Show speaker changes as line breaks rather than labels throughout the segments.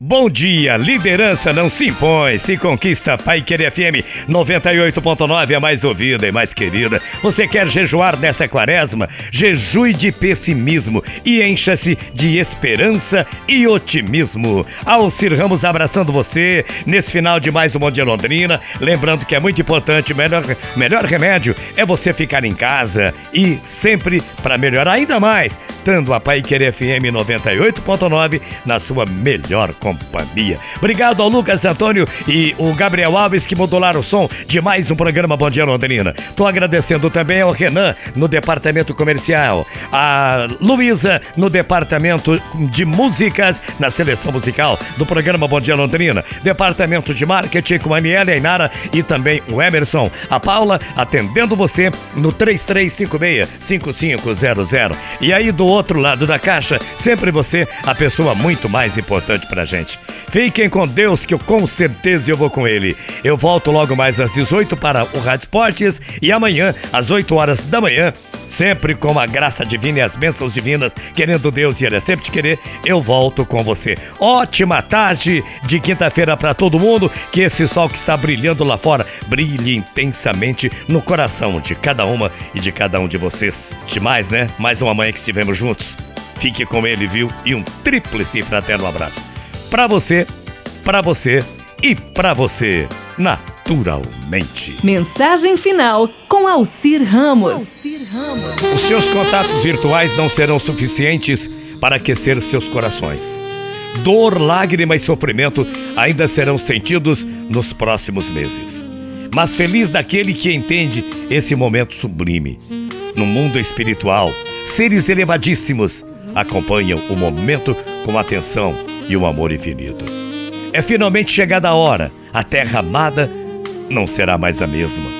Bom dia, liderança não se impõe, se conquista Pai Querer FM 98.9 é mais ouvida e mais querida. Você quer jejuar nesta quaresma? Jejue de pessimismo e encha-se de esperança e otimismo. Alcir Ramos abraçando você nesse final de mais um Bom Dia Londrina. Lembrando que é muito importante, melhor, melhor remédio é você ficar em casa e sempre para melhorar ainda mais, tendo a Pai Querer FM 98.9 na sua melhor companhia. Obrigado ao Lucas Antônio e o Gabriel Alves que modularam o som de mais um programa Bom Dia Londrina. Tô agradecendo também ao Renan no departamento comercial, a Luísa no departamento de músicas, na seleção musical do programa Bom Dia Londrina, departamento de marketing com a Aniela Ainara e também o Emerson, a Paula atendendo você no 3356-5500. E aí do outro lado da caixa, sempre você, a pessoa muito mais importante pra gente. Fiquem com Deus, que eu com certeza eu vou com ele. Eu volto logo mais às 18 para o Rádio Esportes e amanhã, às 8 horas da manhã, sempre com a graça divina e as bênçãos divinas, querendo Deus e Ele é sempre te querer, eu volto com você. Ótima tarde de quinta-feira para todo mundo, que esse sol que está brilhando lá fora brilhe intensamente no coração de cada uma e de cada um de vocês. Demais, né? Mais uma manhã que estivemos juntos. Fique com ele, viu? E um tríplice fraterno abraço para você, para você e para você, naturalmente.
Mensagem final com Alcir Ramos. Alcir
Ramos. Os seus contatos virtuais não serão suficientes para aquecer seus corações. Dor, lágrima e sofrimento ainda serão sentidos nos próximos meses. Mas feliz daquele que entende esse momento sublime. No mundo espiritual, seres elevadíssimos acompanham o momento com atenção e um amor infinito. É finalmente chegada a hora, a terra amada não será mais a mesma.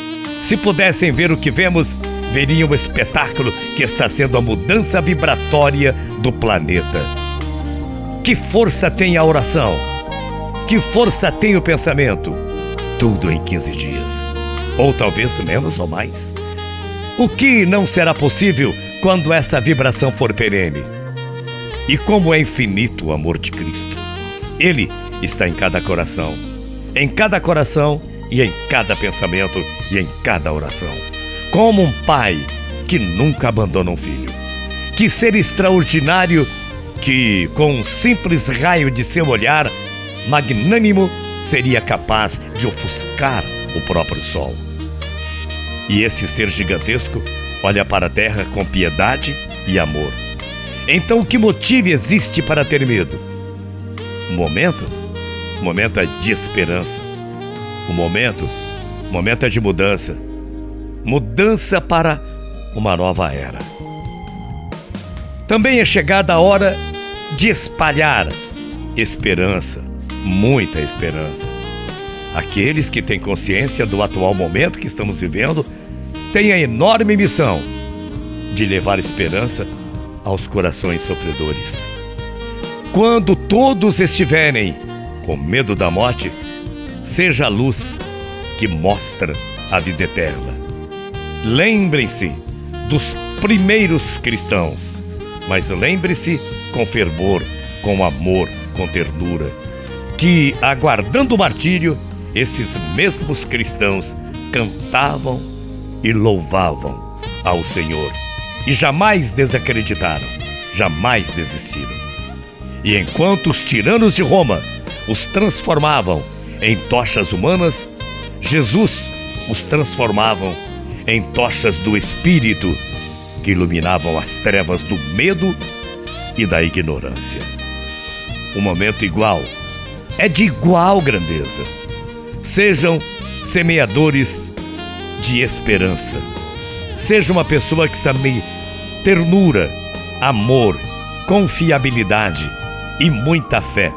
Se pudessem ver o que vemos, veriam o espetáculo que está sendo a mudança vibratória do planeta. Que força tem a oração? Que força tem o pensamento? Tudo em 15 dias. Ou talvez menos ou mais. O que não será possível quando essa vibração for perene? E como é infinito o amor de Cristo. Ele está em cada coração, em cada coração e em cada pensamento e em cada oração. Como um pai que nunca abandona um filho. Que ser extraordinário que, com um simples raio de seu olhar magnânimo, seria capaz de ofuscar o próprio sol. E esse ser gigantesco olha para a terra com piedade e amor então, que motivo existe para ter medo? O momento? O momento é de esperança. O momento? O momento é de mudança. Mudança para uma nova era. Também é chegada a hora de espalhar esperança, muita esperança. Aqueles que têm consciência do atual momento que estamos vivendo têm a enorme missão de levar esperança aos corações sofredores. Quando todos estiverem com medo da morte, seja a luz que mostra a vida eterna. Lembrem-se dos primeiros cristãos, mas lembre-se com fervor, com amor, com ternura, que aguardando o martírio, esses mesmos cristãos cantavam e louvavam ao Senhor e jamais desacreditaram, jamais desistiram. E enquanto os tiranos de Roma os transformavam em tochas humanas, Jesus os transformavam em tochas do Espírito que iluminavam as trevas do medo e da ignorância. Um momento igual é de igual grandeza. Sejam semeadores de esperança Seja uma pessoa que semeie ternura, amor, confiabilidade e muita fé,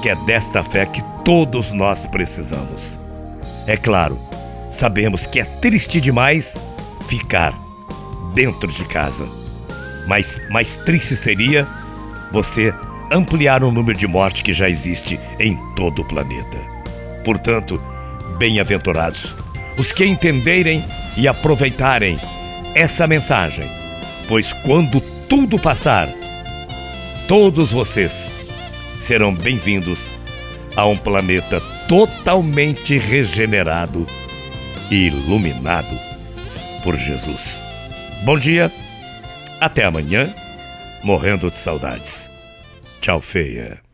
que é desta fé que todos nós precisamos. É claro, sabemos que é triste demais ficar dentro de casa, mas mais triste seria você ampliar o número de mortes que já existe em todo o planeta. Portanto, bem-aventurados os que entenderem e aproveitarem essa mensagem, pois quando tudo passar, todos vocês serão bem-vindos a um planeta totalmente regenerado e iluminado por Jesus. Bom dia, até amanhã, morrendo de saudades. Tchau, feia.